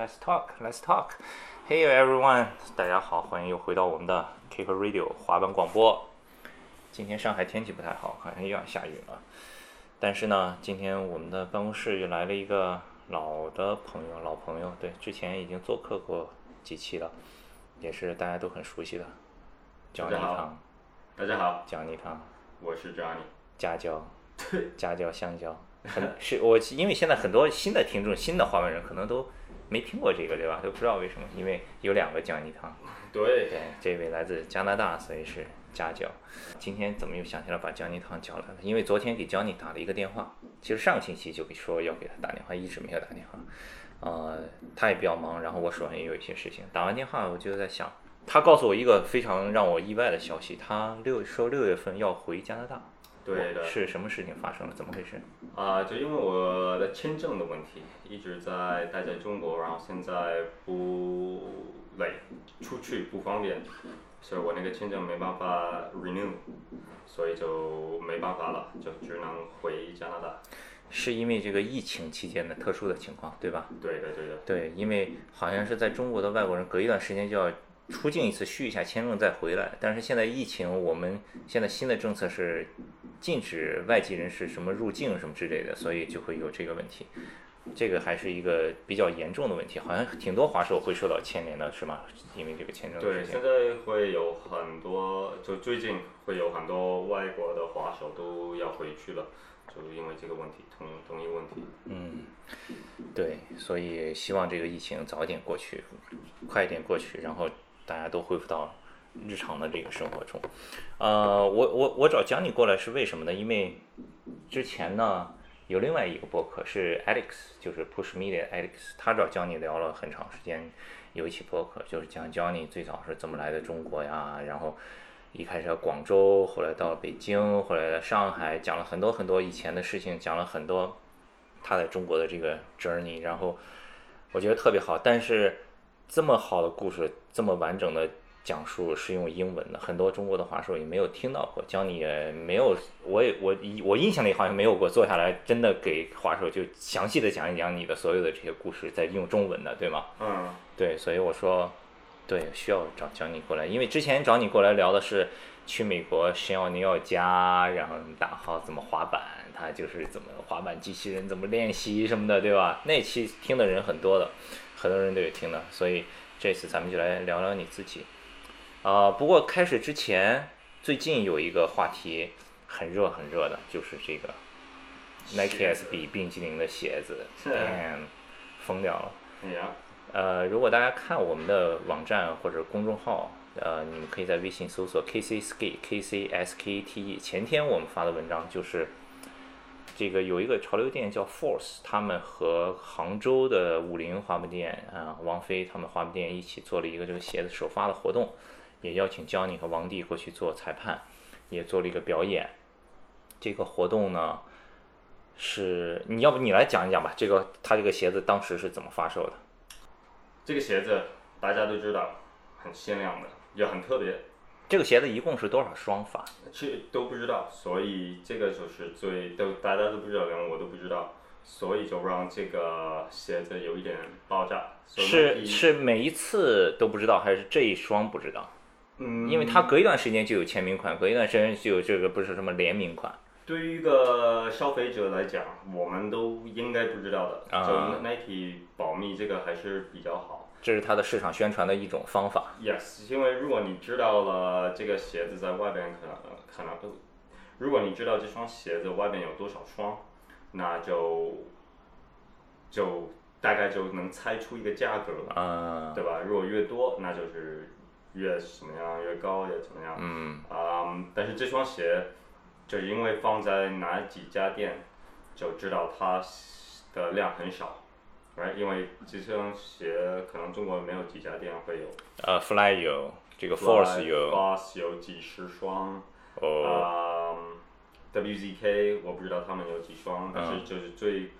Let's talk, let's talk. Hey everyone，大家好，欢迎又回到我们的 Kick Radio 滑板广播。今天上海天气不太好，好像又要下雨了。但是呢，今天我们的办公室又来了一个老的朋友，老朋友，对，之前已经做客过几期了，也是大家都很熟悉的，姜泥大家好，大家好，蒋尼康，我是 Johnny。夹椒，夹椒香蕉，很是我因为现在很多新的听众、新的滑板人可能都没听过这个，对吧？都不知道为什么，因为有两个姜泥汤。对，对，这位来自加拿大，所以是家教。今天怎么又想起来把姜泥汤叫来了？因为昨天给姜泥打了一个电话，其实上个星期就给说要给他打电话，一直没有打电话。呃，他也比较忙，然后我手上也有一些事情。打完电话，我就在想，他告诉我一个非常让我意外的消息，他六说六月份要回加拿大。对的。是什么事情发生了？怎么回事？啊、就因为我的签证的问题，一直在待在中国，然后现在不累，出去不方便，所以我那个签证没办法 renew，所以就没办法了，就只能回加拿大。是因为这个疫情期间的特殊的情况，对吧？对的，对的。对，因为好像是在中国的外国人隔一段时间就要出境一次，续一下签证再回来。但是现在疫情，我们现在新的政策是禁止外籍人士什么入境什么之类的，所以就会有这个问题。这个还是一个比较严重的问题，好像挺多滑手会受到牵连的，是吗？因为这个签证的对，现。在会有很多，就最近会有很多外国的滑手都要回去了，就因为这个问题，同同一个问题。嗯，对，所以希望这个疫情早点过去，快一点过去，然后大家都恢复到日常的这个生活中。呃，我我我找蒋你过来是为什么呢？因为之前呢有另外一个播客是 Alex，就是 Push Media Alex，他找姜你聊了很长时间，有一期播客就是讲姜你最早是怎么来的中国呀，然后一开始在广州，后来到了北京，后来在上海，讲了很多很多以前的事情，讲了很多他在中国的这个 journey，然后我觉得特别好。但是这么好的故事，这么完整的讲述是用英文的，很多中国的华硕也没有听到过，教你也没有，我也我我印象里好像没有过坐下来真的给华硕就详细的讲一讲你的所有的这些故事，再用中文的，对吗？嗯，对，所以我说，对，需要找找你过来，因为之前找你过来聊的是去美国神奥尼奥家，然后打号怎么滑板，他就是怎么滑板机器人怎么练习什么的，对吧？那期听的人很多的，很多人都有听的，所以这次咱们就来聊聊你自己。啊、不过开始之前，最近有一个话题很热很热的，就是这个 Nike SB 冰激凌的鞋子是疯掉了。呃，如果大家看我们的网站或者公众号，呃，你们可以在微信搜索 KC Skate K C S K T E。前天我们发的文章就是这个有一个潮流店叫 Force，他们和杭州的五菱滑板店啊、王菲他们滑板店一起做了一个这个鞋子首发的活动，也邀请 Johnny 和王帝过去做裁判，也做了一个表演。这个活动呢，是你要不你来讲一讲吧？这个他这个鞋子当时是怎么发售的？这个鞋子大家都知道，很限量的，也很特别，这个鞋子一共是多少双发？去都不知道，所以这个就是最都大家都不知道，连我都不知道，所以就让这个鞋子有一点爆炸。是是每一次都不知道，还是这一双不知道？嗯，因为它隔一段时间就有签名款，隔一段时间就有这个不是什么联名款。对于一个消费者来讲，我们都应该不知道的。啊就 Nike 保密这个还是比较好。这是它的市场宣传的一种方法。Yes，因为如果你知道了这个鞋子在外边可能可能，如果你知道这双鞋子外边有多少双，那就就大概就能猜出一个价格了，嗯对吧？如果越多，那就是越怎么样，越高越怎么样。嗯嗯，但是这双鞋，就因为放在哪几家店，就知道它的量很少因为这双鞋可能中国没有几家店会有。呃，Fly 有，这个 Force 有，Boss 有几十双，哦，嗯，WZK 我不知道他们有几双，但是就是最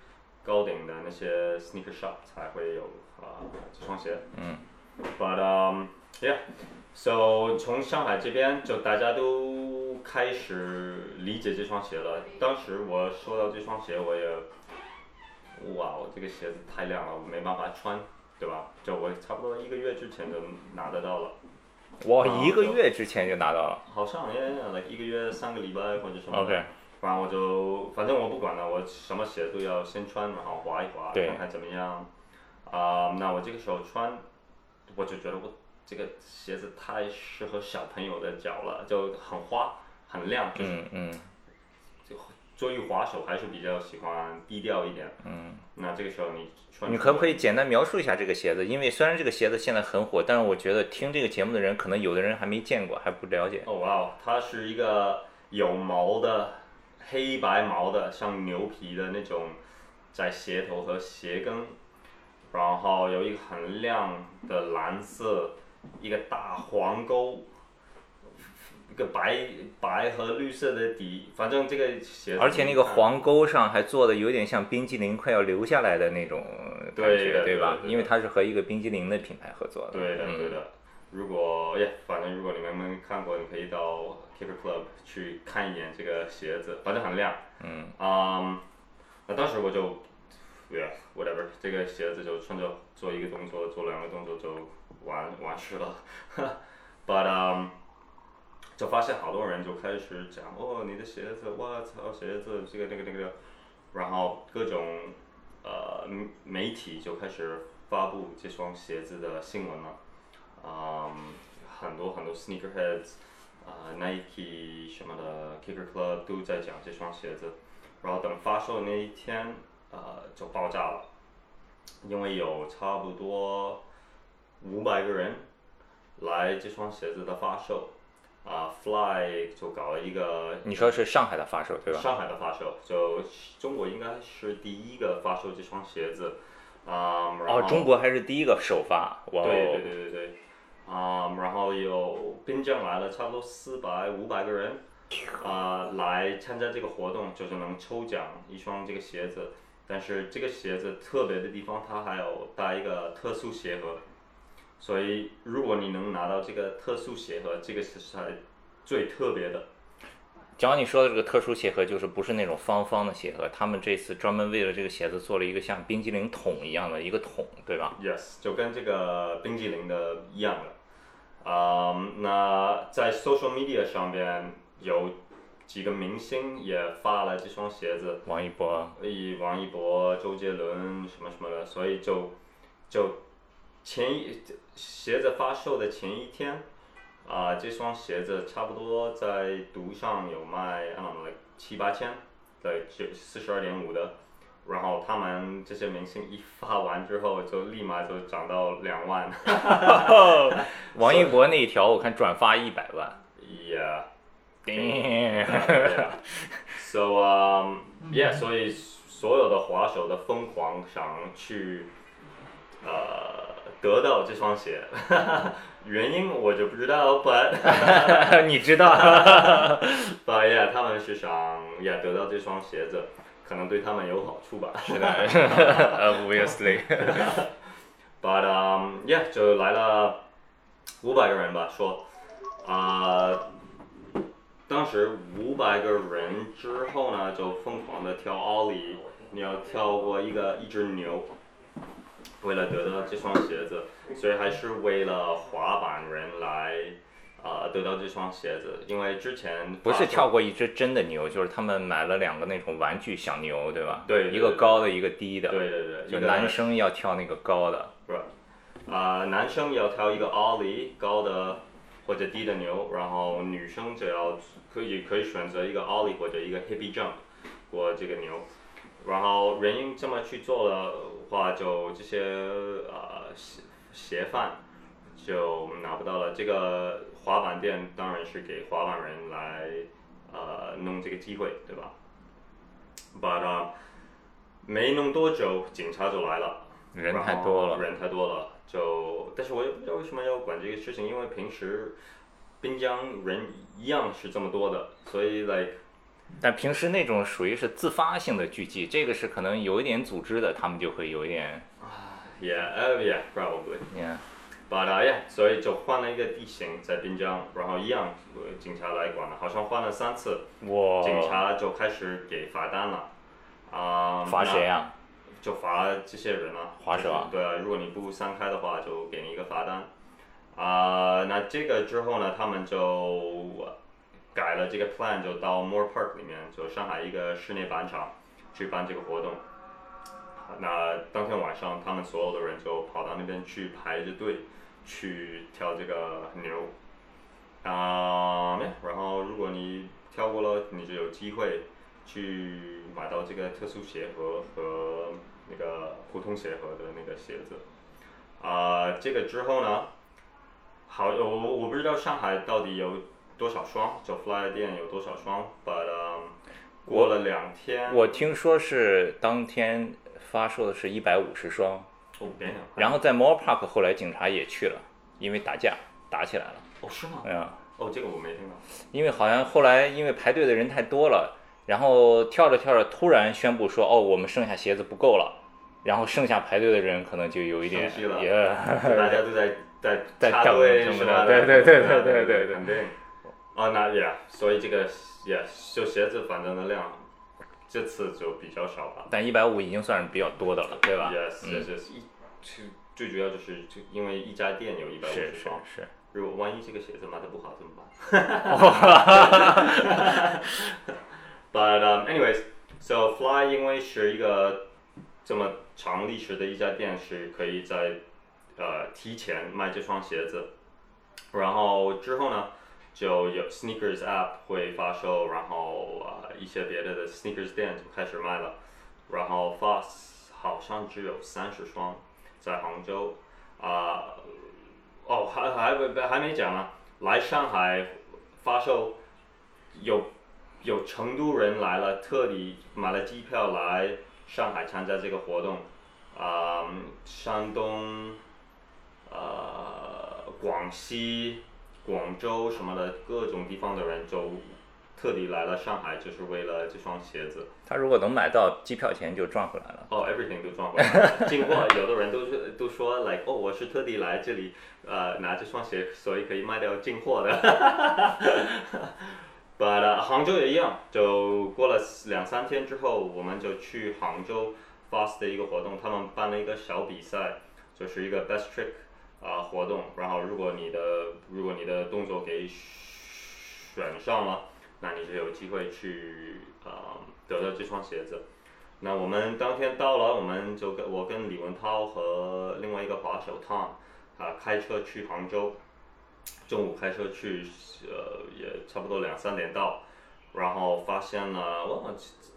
高顶的那些 sneaker shop 才会有啊、这双鞋。嗯。But um yeah, so 从上海这边就大家都开始理解这双鞋了。当时我收到这双鞋，我也，哇，我这个鞋子太亮了，我没办法穿。对吧？就我差不多一个月之前就拿得到了，我，一个月之前就拿到了。好像也 like 一个月三个礼拜或者什么的。OK，然后我就反正我不管了，我什么鞋都要先穿，然后滑一滑，看看怎么样。啊、那我这个时候穿，我就觉得我这个鞋子太适合小朋友的脚了，就很花很亮，就是嗯嗯作为滑手还是比较喜欢低调一点。嗯。那这个时候你穿，你可不可以简单描述一下这个鞋子？因为虽然这个鞋子现在很火，但是我觉得听这个节目的人，可能有的人还没见过，还不了解。哦哇哦，它是一个有毛的黑白毛的，像牛皮的那种，在鞋头和鞋跟，然后有一个很亮的蓝色，一个大黄沟，一个白白和绿色的底，反正这个鞋子，而且那个黄沟上还做的有点像冰激凌快要流下来的那种感觉，对对吧？对因为它是和一个冰激凌的品牌合作的。对的，嗯对的。如果耶，反正如果你们没看过，你可以到 Keeper Club 去看一眼这个鞋子，反正很亮。嗯。啊，那当时我就，yeah whatever，这个鞋子就穿着做一个动作，做两个动作就完完事了。But um，就发现好多人就开始讲哦，你的鞋子，我操，鞋子这个那个那个，然后各种呃媒体就开始发布这双鞋子的新闻了。嗯，很多很多 sneakerheads，啊、Nike 什么的，Kicker Club 都在讲这双鞋子。然后等发售那一天，呃，就爆炸了，因为有差不多五百个人来这双鞋子的发售，啊、f l y 就搞了一个你说是上海的发售对吧？上海的发售，就中国应该是第一个发售这双鞋子，啊、然哦，后中国还是第一个首发，哇对对哦！对对对，啊、然后有滨江来了差不多四百五百个人，啊、来参加这个活动，就是能抽奖一双这个鞋子。但是这个鞋子特别的地方，它还有带一个特殊鞋盒，所以如果你能拿到这个特殊鞋盒，这个是才最特别的。讲你说的这个特殊鞋盒，就是不是那种方方的鞋盒，他们这次专门为了这个鞋子做了一个像冰激凌桶一样的一个桶，对吧？Yes，就跟这个冰激凌的一样的。啊、那在 social media 上边有几个明星也发了这双鞋子，王一博，以王一博、周杰伦什么什么的，所以就就前一鞋子发售的前一天，啊、这双鞋子差不多在独上有卖 like 七八千，对，就四十二点五的。然后他们这些明星一发完之后，就立马就涨到两万。王一博那一条我看转发一百万，Yeah. 顶 yeah. So um yeah，所以所有的滑手的疯狂想去呃得到这双鞋，原因我就不知道，but 你知道？but yeah，他们是想 yeah 得到这双鞋子，可能对他们有好处吧。是的，obviously，But um yeah，就来了五百个人吧，说啊、当时五百个人之后呢，就疯狂的跳奥利，你要跳过一个一只牛，为了得到这双鞋子，所以还是为了滑板人来。呃，得到这双鞋子，因为之前不是跳过一只真的牛，就是他们买了两个那种玩具小牛，对吧？对对一个高的，一个低的。对对对，就男生要跳那个高的。是吧？啊、男生要跳一个 ollie 高的或者低的牛，然后女生就要可以可以选择一个 ollie 或者一个 hippie jump 过这个牛。然后原因这么去做的话，就这些呃鞋鞋贩就拿不到了。这个滑板店当然是给滑板人来呃弄这个机会，对吧？But、uh, 没弄多久，警察就来了。人太多了人太多了，就但是我也不知道为什么要管这个事情，因为平时滨江人一样是这么多的，所以 like 但平时那种属于是自发性的聚集，这个是可能有一点组织的，他们就会有一点，yeah uh, yeah probably yeah, but uh, yeah 所以就换了一个地形在滨江，然后一样呃警察来管了，好像换了三次，哇，警察就开始给罚单了，啊、罚谁啊？就罚这些人啊，划是吧对啊，如果你不散开的话，就给你一个罚单。啊、那这个之后呢，他们就改了这个 plan，就到 More Park 里面，就上海一个室内板场去办这个活动。那当天晚上，他们所有的人就跑到那边去排着队去跳这个牛。啊、然后如果你跳过了，你就有机会去买到这个特殊鞋盒和那个普通鞋盒的那个鞋子。啊、这个之后呢，好，我我不知道上海到底有多少双，就 Fly 店有多少双，but、um, 过了两天，我听说是当天发售的是一百五十双，哦，别讲，然后在 Mall Park 后来警察也去了，因为打架打起来了，哦是吗？嗯，哦，这个我没听到。因为好像后来因为排队的人太多了，然后跳着跳着突然宣布说哦我们剩下鞋子不够了，然后剩下排队的人可能就有一点也 大家都在在在跳什么？的对对对对对对对。肯定。哦，那 yeah，所以这个 yeah，就鞋子反正的量，这次就比较少吧。但一百五已经算是比较多的了，对吧？Yes，嗯 yes，yes，一最最主要就是就因为一家店有一百五是是十双，是，如果万一这个鞋子卖的不好怎么办哈哈哈？But um, anyways, so Fly 因为是一个这么长历史的一家店，是可以在呃提前卖这双鞋子，然后之后呢，就有 Sneakers App 会发售，然后呃一些别的的 Sneakers 店就开始卖了，然后 Foss 好像只有三十双在杭州，啊、哦还还还没讲呢，来上海发售有有成都人来了，特地买了机票来上海参加这个活动，啊、山东，呃，广西、广州什么的各种地方的人就特地来了上海，就是为了这双鞋子。他如果能买到，机票钱就赚回来了。哦、e v e r y t h i n g 都赚回来了。进货，有的人都是 都说，like，哦，我是特地来这里，呃，拿这双鞋，所以可以卖掉进货的。But、uh, 杭州也一样，就过了两三天之后，我们就去杭州 Fast 的一个活动，他们办了一个小比赛，就是一个 Best Trick 啊、活动。然后如果你的如果你的动作给选上了，那你就有机会去啊、得到这双鞋子。那我们当天到了，我们就跟我跟李文涛和另外一个滑手 Tom 啊开车去杭州，中午开车去，呃也差不多两三点到，然后发现了哇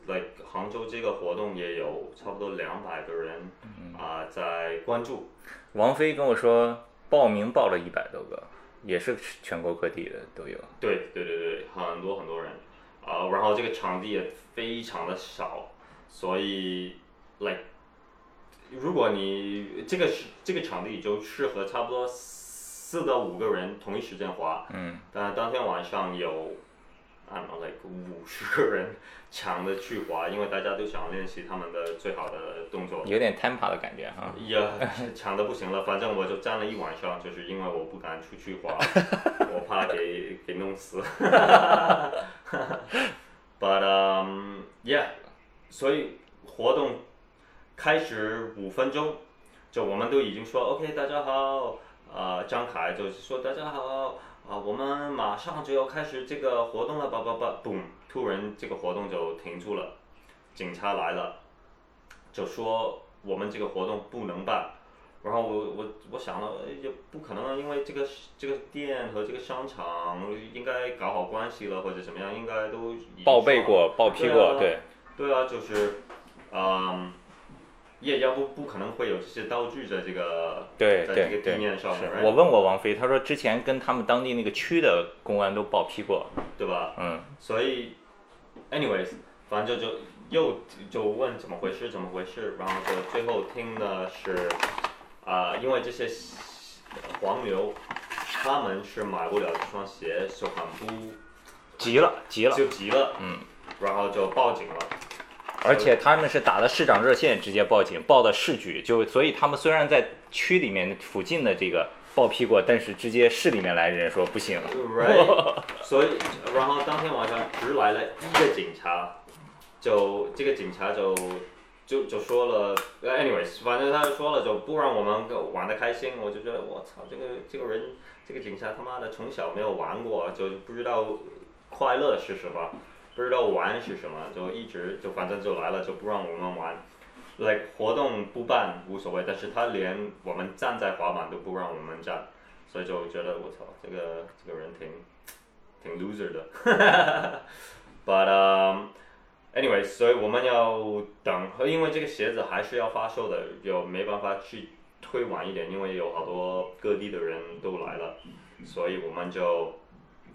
，like 杭州这个活动也有差不多两百个人啊、在关注，王菲跟我说，报名报了一百多个，也是全国各地的都有。对对对对，很多很多人，啊、然后这个场地也非常的少，所以，like，如果你这个是这个场地就适合差不多四到五个人同一时间滑，嗯，但当天晚上有，I don't know like 五十个人抢着去滑，因为大家都想练习他们的最好的动作。有点 Tampa 的感觉哈。呀，抢的不行了，反正我就站了一晚上，就是因为我不敢出去滑，我怕给给弄死。But um yeah，所以活动开始五分钟，就我们都已经说 OK，大家好，呃，张凯就是说大家好，啊、我们马上就要开始这个活动了，叭叭叭突然这个活动就停住了，警察来了，就说我们这个活动不能办。然后我我我想了，哎也不可能啊，因为这个这个店和这个商场应该搞好关系了，或者怎么样，应该都报备过，报批对过，啊对，对啊，就是，嗯，也要不不可能会有这些道具在这个对在这个地面上面，是我问过王菲，她说之前跟他们当地那个区的公安都报批过，对吧？嗯，所以，anyways，反正就就又就问怎么回事，怎么回事，然后就最后听的是，啊、因为这些黄牛，他们是买不了这双鞋，就很不急了急了，就急了，嗯，然后就报警了。而且他们是打的市长热线直接报警，报的市局，就所以他们虽然在区里面附近的这个报批过，但是直接市里面来人说不行，Right，所以然后当天晚上只来了一个警察，就这个警察就就就说了呃，anyways，反正他就说了，就不让我们玩的开心，我就觉得我操，这个这个人，这个警察他妈的从小没有玩过，就不知道快乐是什么，不知道玩是什么，就一直就反正就来了，就不让我们玩。like 活动不办无所谓，但是他连我们站在滑板都不让我们站，所以就觉得我操，这个这个人挺挺 loser 的。哈哈哈哈 But um, anyway，所以我们要等，因为这个鞋子还是要发售的，就没办法去推晚一点，因为有好多各地的人都来了，所以我们就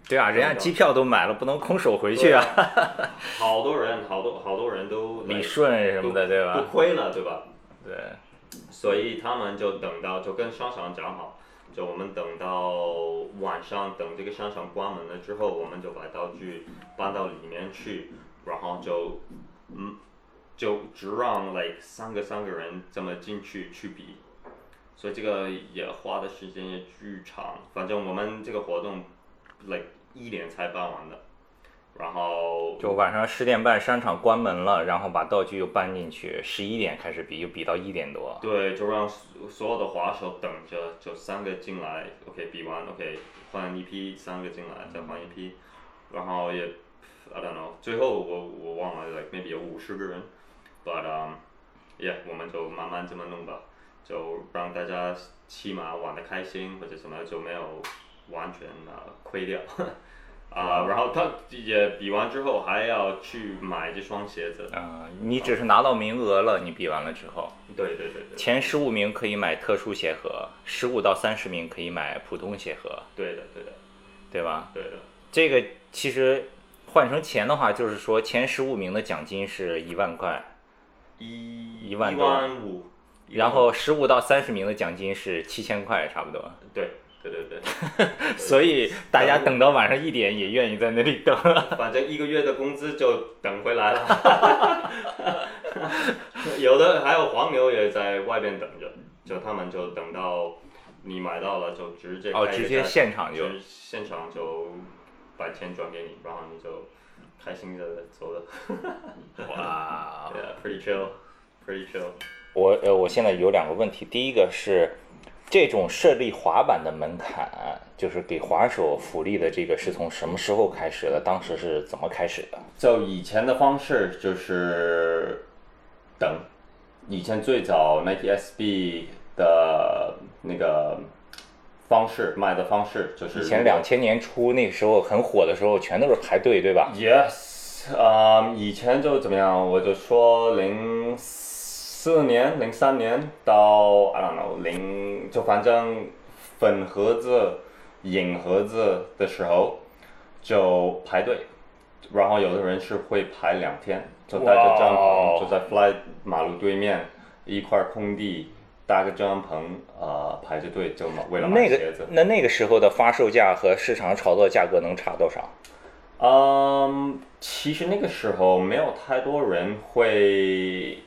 对啊，人家机票都买了，不能空手回去啊。好多人，好多好多人都理顺什么的，对吧？都亏了，对吧？对。所以他们就等到，就跟商场讲好，就我们等到晚上，等这个商场关门了之后，我们就把道具搬到里面去，然后就嗯，就只让 like 三个三个人这么进去去比，所以这个也花的时间也巨长。反正我们这个活动 like 一点才办完的。然后就晚上十点半商场关门了，然后把道具又搬进去，十一点开始比，又比到一点多。对，就让所有的滑手等着，就三个进来，OK，比完，OK，换一批，三个进来，再换一批，然后也，I don't know，最后我我忘了，like maybe 有五十个人，but um，yeah，我们就慢慢这么弄吧，就让大家起码玩的开心或者什么，就没有完全啊亏掉。啊，然后他也比完之后还要去买这双鞋子。啊，你只是拿到名额了，你比完了之后。对对对对。前十五名可以买特殊鞋盒，十五到三十名可以买普通鞋盒。对的对的，对吧？对的。这个其实换成钱的话，就是说前十五名的奖金是一万块，一一万多。五。然后十五到三十名的奖金是七千块，差不多。对。对对 对，所以大家等到晚上一点也愿意在那里等。反正一个月的工资就等回来了。有的还有黄牛也在外边等着，就他们就等到你买到了就直接哦，直接现场就现场就把钱转给你，然后你就开心的走了。哇，Yeah，pretty chill，pretty chill。我呃，我现在有两个问题，第一个是。这种设立滑板的门槛，就是给滑手福利的这个，是从什么时候开始的？当时是怎么开始的？就以前的方式就是等，以前最早 Nike SB 的那个方式卖的方式就是。以前两千年初那个时候很火的时候，全都是排队，对吧？Yes，啊，以前就怎么样？我就说零。四年零三年到 I don't know 零就反正粉盒子、银盒子的时候就排队，然后有的人是会排两天，就带着帐篷就在 Fly 马路对面一块空地搭个帐篷呃排着队就为了买鞋子。那那个时候的发售价和市场炒作价格能差多少？嗯，其实那个时候没有太多人会。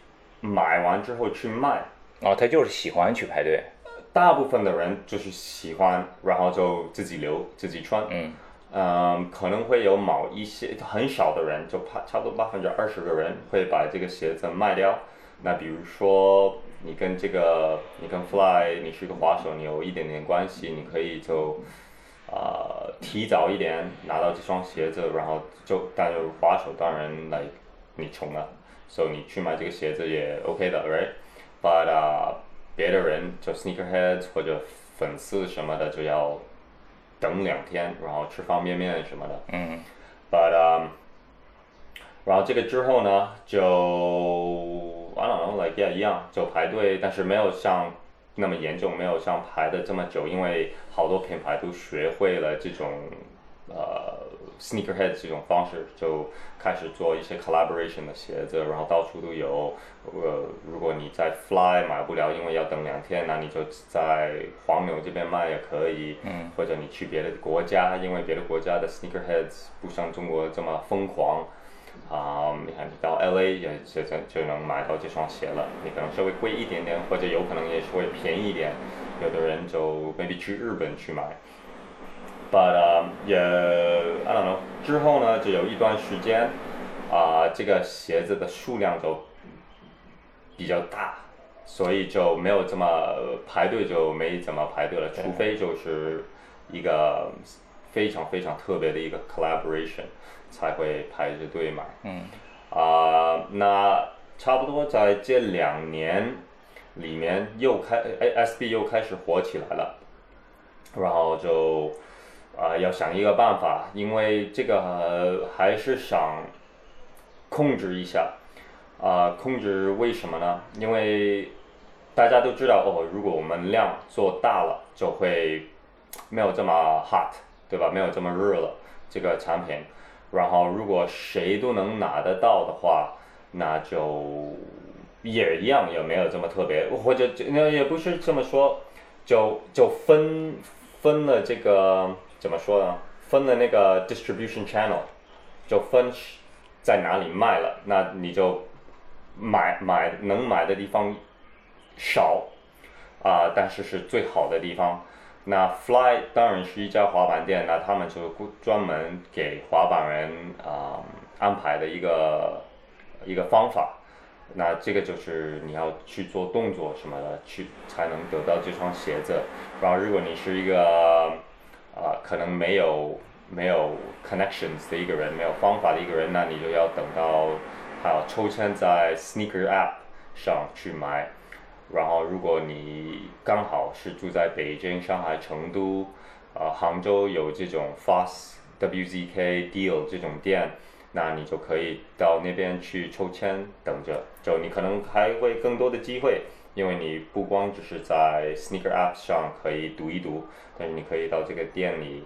买完之后去卖，哦，他就是喜欢去排队。大部分的人就是喜欢，然后就自己留自己穿。嗯，嗯，可能会有某一些很少的人，就怕差不多百分之二十个人会把这个鞋子卖掉。那比如说你跟这个，你跟 Fly，你是一个滑手，你有一点点关系，你可以就啊提早一点拿到这双鞋子，然后就但是滑手当然来你穷了。所以你去买这个鞋子也 OK 的，right？But 啊，别的人就 sneakerheads 或者粉丝什么的就要等两天，然后吃方便面什么的。嗯。But 啊，然后这个之后呢，就 I don't know，like yeah 一样，就排队，但是没有像那么严重，没有像排的这么久，因为好多品牌都学会了这种呃。Sneakerhead 这种方式就开始做一些 collaboration 的鞋子，然后到处都有。呃，如果你在 Fly 买不了，因为要等两天，那你就在黄牛这边卖也可以。嗯。或者你去别的国家，因为别的国家的 Sneakerheads 不像中国这么疯狂。啊，你看你到 LA 也就就能买到这双鞋了。你可能稍微贵一点点，或者有可能也是会便宜一点。有的人就 maybe 去日本去买。But 也 I don't know 之后呢，就有一段时间，啊，这个鞋子的数量就比较大，所以就没有这么排队就没怎么排队了，除非就是一个非常非常特别的一个 collaboration 才会排着队买。嗯啊、那差不多在这两年里面又开哎 SB 又开始火起来了，然后就啊、要想一个办法，因为这个、呃还是想控制一下啊、控制为什么呢？因为大家都知道哦，如果我们量做大了，就会没有这么 hot，对吧？没有这么热了这个产品。然后如果谁都能拿得到的话，那就也一样，也没有这么特别，或者那也不是这么说，就就分分了这个怎么说呢？分了那个 distribution channel，就分在哪里卖了，那你就买买能买的地方少啊、但是是最好的地方。那 Fly 当然是一家滑板店，那他们就专门给滑板人啊、安排的一个一个方法。那这个就是你要去做动作什么的，去才能得到这双鞋子。然后如果你是一个啊、可能没有没有 connections 的一个人，没有方法的一个人，那你就要等到还有抽签在 Sneaker App 上去买。然后，如果你刚好是住在北京、上海、成都，呃，杭州有这种 Fast WZK Deal 这种店，那你就可以到那边去抽签，等着。就你可能还会更多的机会，因为你不光只是在 Sneaker App 上可以读一读，但是你可以到这个店里，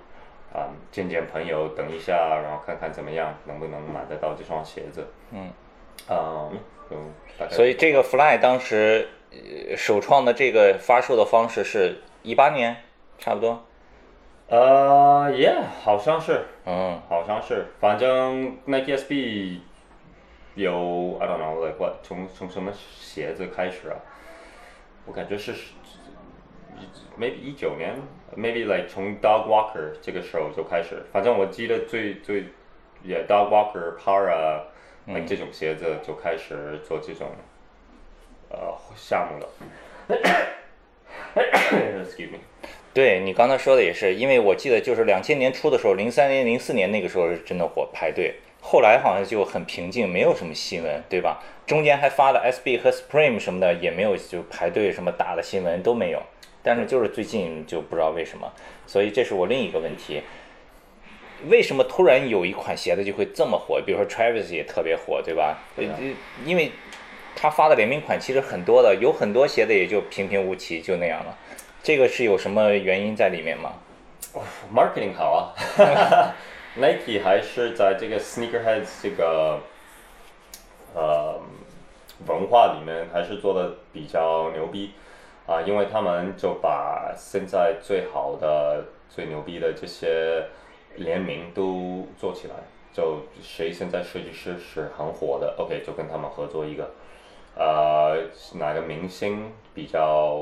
啊、见见朋友，等一下，然后看看怎么样，能不能买得到这双鞋子。嗯，嗯，就大概所以这个 Fly 当时呃首创的这个发售的方式是一八年，差不多。呃，Yeah，好像是，嗯好像是，反正 Nike SB 有 I don't know like what 从从什么鞋子开始啊？我感觉是 maybe 一九年，maybe like 从 Dog Walker 这个时候就开始，反正我记得最最也 Dog Walker Para like 这种鞋子就开始做这种呃项目了。Excuse me。对你刚才说的也是，因为我记得就是两千年初的时候，零三年、零四年那个时候是真的火排队，后来好像就很平静，没有什么新闻，对吧？中间还发了 SB 和 Supreme 什么的，也没有就排队什么大的新闻都没有。但是就是最近就不知道为什么，所以这是我另一个问题。为什么突然有一款鞋子就会这么火？比如说 Travis 也特别火，对吧？对啊呃因为他发的联名款其实很多的，有很多鞋子也就平平无奇，就那样了。这个是有什么原因在里面吗？marketing 好啊，Nike 还是在这个 sneakerheads 这个呃文化里面还是做的比较牛逼啊、因为他们就把现在最好的、最牛逼的这些联名都做起来，就谁现在设计师是很火的，OK 就跟他们合作一个，呃哪个明星比较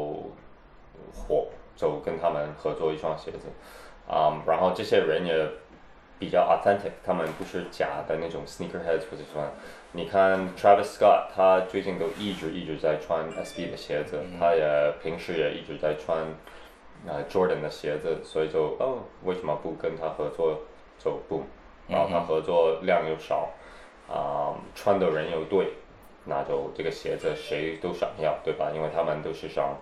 火，就跟他们合作一双鞋子。啊、然后这些人也比较 authentic，他们不是假的那种 sneakerheads 或者什么。你看 Travis Scott，他最近都一直一直在穿 SB 的鞋子，他也平时也一直在穿呃 Jordan 的鞋子，所以就哦，为什么不跟他合作？就不，然后他合作量又少，啊、穿的人又对，那就这个鞋子谁都想要，对吧？因为他们都是想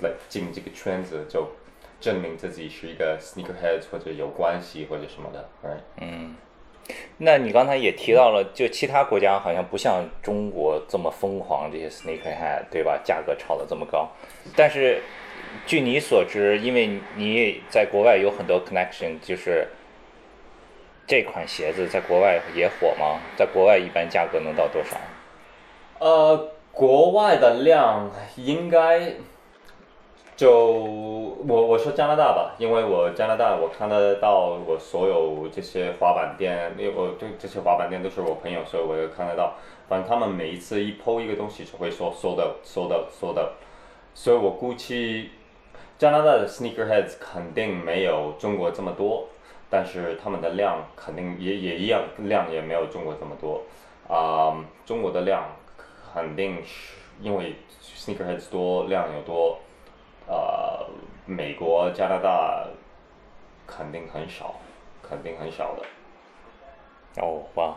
来进这个圈子，就证明自己是一个 sneakerhead 或者有关系或者什么的，right？那你刚才也提到了，就其他国家好像不像中国这么疯狂，这些 sneakerhead 对吧？价格炒得这么高。但是据你所知，因为你在国外有很多 connection，就是这款鞋子在国外也火吗？在国外一般价格能到多少？呃，国外的量应该就我我说加拿大吧，因为我加拿大我看得到我所有这些滑板店，因为我对这些滑板店都是我朋友，所以我也看得到。反正他们每一次一抛一个东西就会说 sold out sold out sold out，所以我估计加拿大的 sneakerheads 肯定没有中国这么多，但是他们的量肯定也也一样，量也没有中国这么多。啊、中国的量肯定是因为 sneakerheads 多量有多，呃，美国、加拿大肯定很少，肯定很少的。哦，哇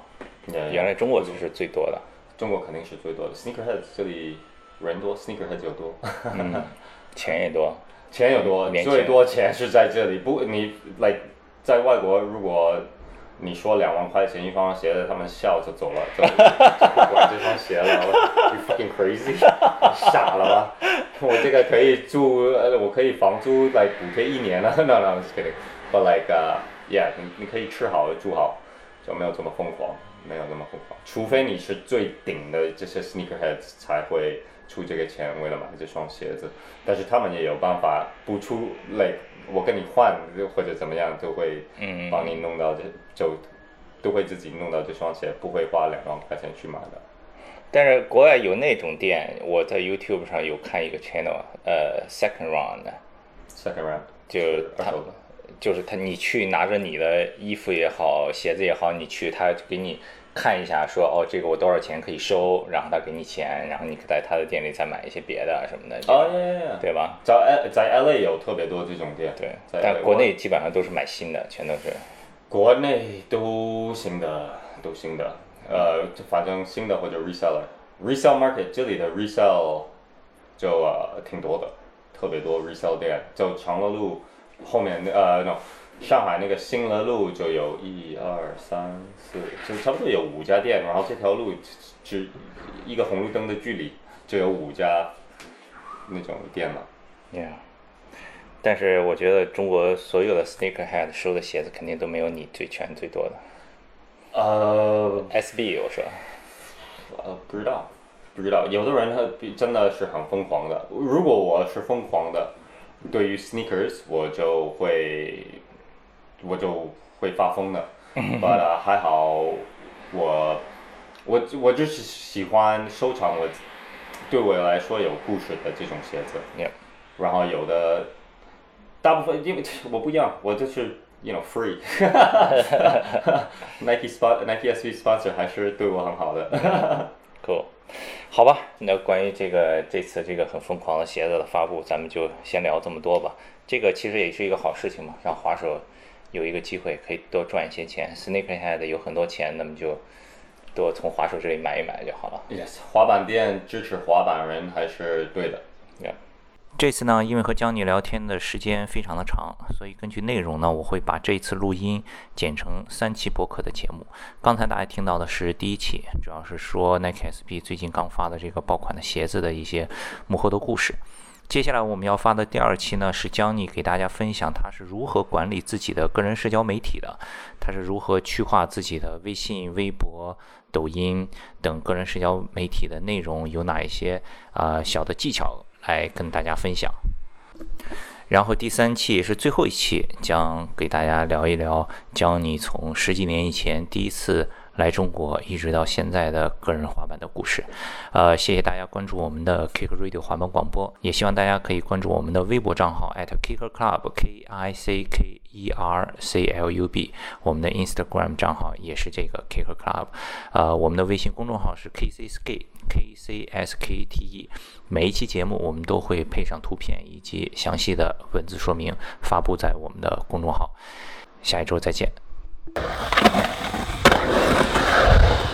原来中国就是最多的。中国肯定是最多的，sneakerheads 这里人多，sneakerheads 有多，嗯，钱也多。钱也多，最多钱是在这里。不，你 like 在外国，如果你说两万块钱一双鞋子，他们笑就走了，就就不管这双鞋了。You fucking crazy，傻了吧？我这个可以住，呃，我可以房租来补贴一年了。No no，I'm kidding.。But like，uh, yeah，你你可以吃好住好，就没有这么疯狂，没有那么疯狂。除非你是最顶的这些 sneakerheads 才会出这个钱为了买这双鞋子，但是他们也有办法不出，like 我跟你换或者怎么样，都会嗯帮你弄到这就都会自己弄到这双鞋，不会花两万块钱去买的。但是国外有那种店，我在 YouTube 上有看一个 channel，呃，Second Round，Second round 就他就是他，你去拿着你的衣服也好，鞋子也好，你去他给你看一下，说哦，这个我多少钱可以收，然后他给你钱，然后你在他的店里再买一些别的什么的，哦对吧？在 L 在 LA 有特别多这种店，对，在但国内基本上都是买新的，全都是。国内都新的，都新的，呃，就反正新的或者 reseller，resale market 这里的 resell 就呃挺多的，特别多 resell 店，就长乐路后面呃 no 上海那个新乐路就有一二三四，就差不多有五家店，然后这条路只一个红绿灯的距离就有五家那种店了。Yeah，但是我觉得中国所有的 sneakerhead 收的鞋子肯定都没有你最全最多的。呃，SB 我说，呃，不知道，不知道。有的人他真的是很疯狂的。如果我是疯狂的，对于 sneakers，我就会，我就会发疯的。But、uh, 还好我，我我就是喜欢收藏我，对我来说有故事的这种鞋子。Yeah，然后有的，大部分因为我不一样，我就是 you know free。Nike spot Nike SB sponsor 还是对我很好的。Cool，好吧，那关于这个这次这个很疯狂的鞋子的发布，咱们就先聊这么多吧。这个其实也是一个好事情嘛，让滑手有一个机会可以多赚一些钱。Sneakerhead 有很多钱，那么就多从滑手这里买一买就好了。Yes，滑板店支持滑板人还是对的。Yeah. 这次呢，因为和江妮聊天的时间非常的长，所以根据内容呢，我会把这次录音剪成三期博客的节目。刚才大家听到的是第一期，主要是说 Nike SB 最近刚发的这个爆款的鞋子的一些幕后的故事。接下来我们要发的第二期呢，是江妮给大家分享他是如何管理自己的个人社交媒体的，他是如何去化自己的微信、微博、抖音等个人社交媒体的内容，有哪一些啊、小的技巧来跟大家分享。然后第三期也是最后一期，将给大家聊一聊江妮从十几年以前第一次来中国，一直到现在的个人滑板的故事。呃，谢谢大家关注我们的 Kick Radio 滑板广播，也希望大家可以关注我们的微博账号 at Kicker Club K I C K E R C L U B，我们的 Instagram 账号也是这个 Kicker Club，呃，我们的微信公众号是 K C S K K C S K T E。每一期节目我们都会配上图片以及详细的文字说明，发布在我们的公众号。下一周再见。ハハハハ!